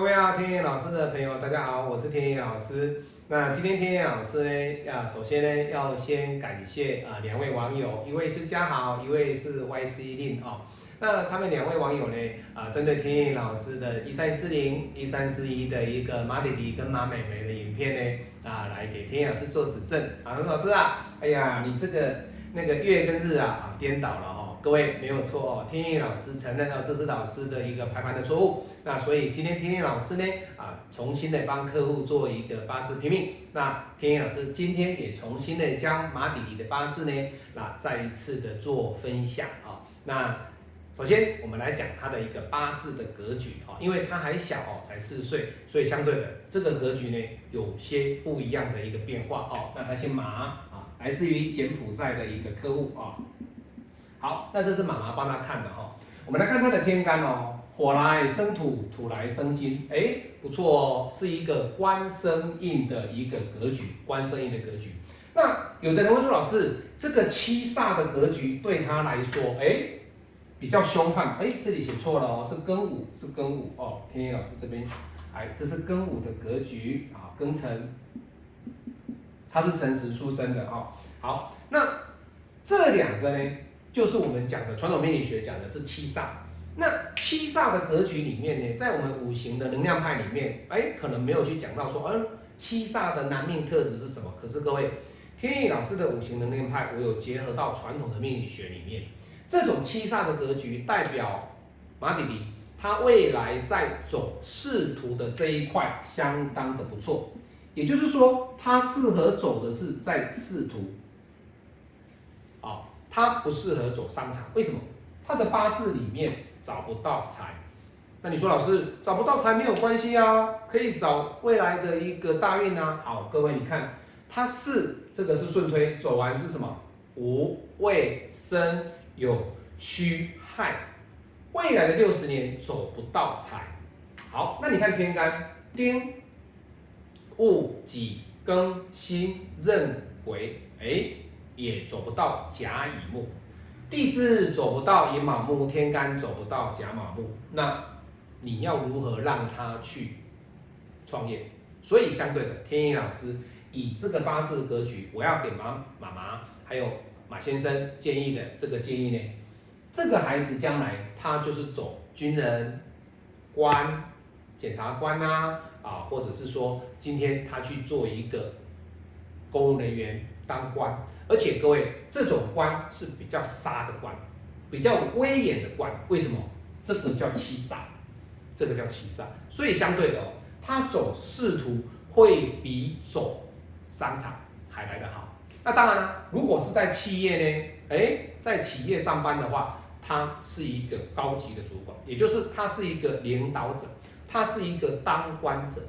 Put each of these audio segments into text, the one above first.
各位啊，天野老师的朋友，大家好，我是天野老师。那今天天野老师呢，啊，首先呢，要先感谢啊两位网友，一位是嘉豪，一位是 YC 令哦。那他们两位网友呢，啊，针对天野老师的一三四零、一三四一的一个马弟弟跟马妹妹的影片呢，啊，来给天野老师做指正。啊，老师啊，哎呀，你这个那个月跟日啊，啊，颠倒了哈。各位没有错哦，天意老师承认了这是老师的一个排盘的错误。那所以今天天意老师呢啊，重新的帮客户做一个八字拼命。那天意老师今天也重新的将马底底的八字呢，那再一次的做分享啊。那首先我们来讲他的一个八字的格局啊，因为他还小哦，才四岁，所以相对的这个格局呢有些不一样的一个变化哦。那他姓马啊，来自于柬埔寨的一个客户啊。好，那这是妈妈帮他看的哈。我们来看他的天干哦，火来生土，土来生金，哎，不错哦，是一个官生印的一个格局，官生印的格局。那有的人会说，老师，这个七煞的格局对他来说，哎，比较凶悍，哎，这里写错了哦，是庚午，是庚午哦。天一老师这边，哎，这是庚午的格局啊，庚辰，他是辰时出生的哦。好，那这两个呢？就是我们讲的传统命理学讲的是七煞，那七煞的格局里面呢，在我们五行的能量派里面，哎，可能没有去讲到说，嗯，七煞的男命特质是什么？可是各位，天意老师的五行能量派，我有结合到传统的命理学里面，这种七煞的格局代表马弟弟，他未来在走仕途的这一块相当的不错，也就是说，他适合走的是在仕途。他不适合走商场，为什么？他的八字里面找不到财。那你说老师找不到财没有关系啊，可以找未来的一个大运啊。好，各位你看，他是这个是顺推，走完是什么？无未生有戌亥，未来的六十年走不到财。好，那你看天干丁戊己庚辛壬癸，哎。也走不到甲乙木，地支走不到寅卯木，天干走不到甲卯木，那你要如何让他去创业？所以相对的，天意老师以这个八字格局，我要给妈妈妈还有马先生建议的这个建议呢，这个孩子将来他就是走军人、官、检察官啊，啊，或者是说今天他去做一个公务人员当官。而且各位，这种官是比较杀的官，比较威严的官。为什么？这个叫七杀，这个叫七杀。所以相对的哦，他走仕途会比走商场还来得好。那当然了，如果是在企业呢？哎，在企业上班的话，他是一个高级的主管，也就是他是一个领导者，他是一个当官者。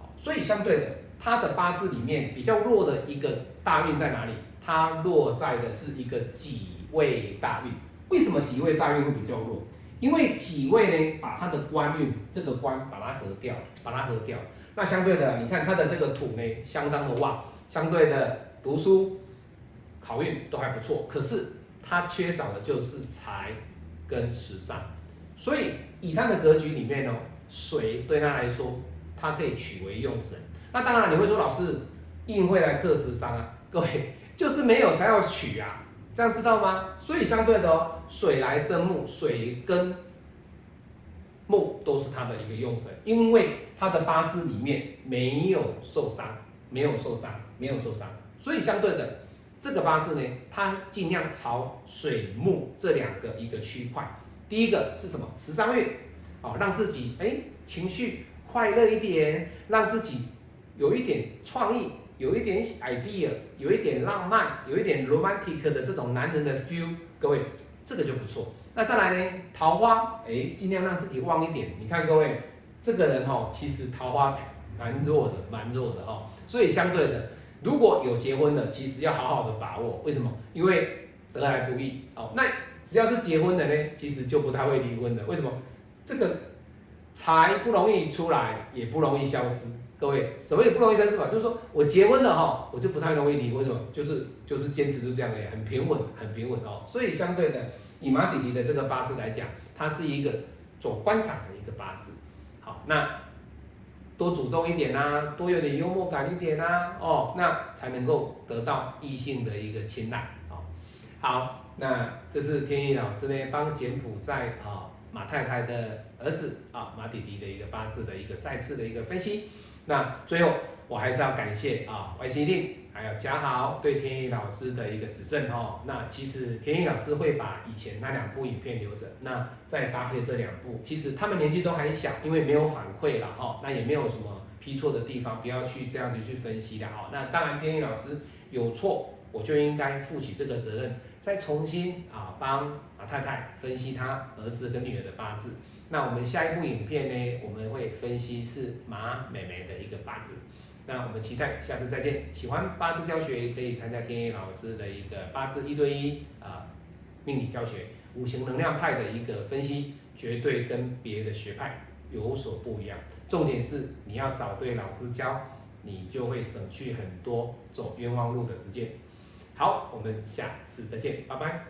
好，所以相对的，他的八字里面比较弱的一个大运在哪里？它落在的是一个己未大运，为什么己未大运会比较弱？因为己未呢，把它的官运这个官把它合掉，把它合掉。那相对的，你看它的这个土呢，相当的旺，相对的读书、考运都还不错。可是它缺少的就是财跟时尚。所以以他的格局里面呢，水对他来说，它可以取为用神。那当然你会说，老师印会来克时伤啊，各位。就是没有才要取啊，这样知道吗？所以相对的哦，水来生木，水跟木都是它的一个用神，因为它的八字里面没有受伤，没有受伤，没有受伤，所以相对的这个八字呢，它尽量朝水木这两个一个区块。第一个是什么？十三月哦，让自己哎情绪快乐一点，让自己有一点创意。有一点 idea，有一点浪漫，有一点 romantic 的这种男人的 feel，各位，这个就不错。那再来呢，桃花，哎，尽量让自己旺一点。你看各位，这个人哈，其实桃花蛮弱的，蛮弱的哈。所以相对的，如果有结婚的，其实要好好的把握。为什么？因为得来不易哦。那只要是结婚的呢，其实就不太会离婚的。为什么？这个财不容易出来，也不容易消失。各位，什么也不容易消失吧？就是说我结婚了哈，我就不太容易离婚，什么？就是就是坚持就这样的，很平稳，很平稳哦。所以相对的，以马弟弟的这个八字来讲，它是一个走官场的一个八字。好，那多主动一点啊，多有点幽默感一点啊，哦，那才能够得到异性的一个青睐哦。好，那这是天意老师呢帮柬埔寨啊马太太的儿子啊马弟弟的一个八字的一个再次的一个分析。那最后我还是要感谢啊 Y C 令还有嘉豪对天意老师的一个指正哦。那其实天意老师会把以前那两部影片留着，那再搭配这两部，其实他们年纪都还小，因为没有反馈了哈，那也没有什么批错的地方，不要去这样子去分析的哈。那当然天意老师有错，我就应该负起这个责任，再重新啊帮马太太分析他儿子跟女儿的八字。那我们下一部影片呢，我们会分析是马美眉的一个八字。那我们期待下次再见。喜欢八字教学可以参加天野老师的一个八字一对一啊命理教学，五行能量派的一个分析，绝对跟别的学派有所不一样。重点是你要找对老师教，你就会省去很多走冤枉路的时间。好，我们下次再见，拜拜。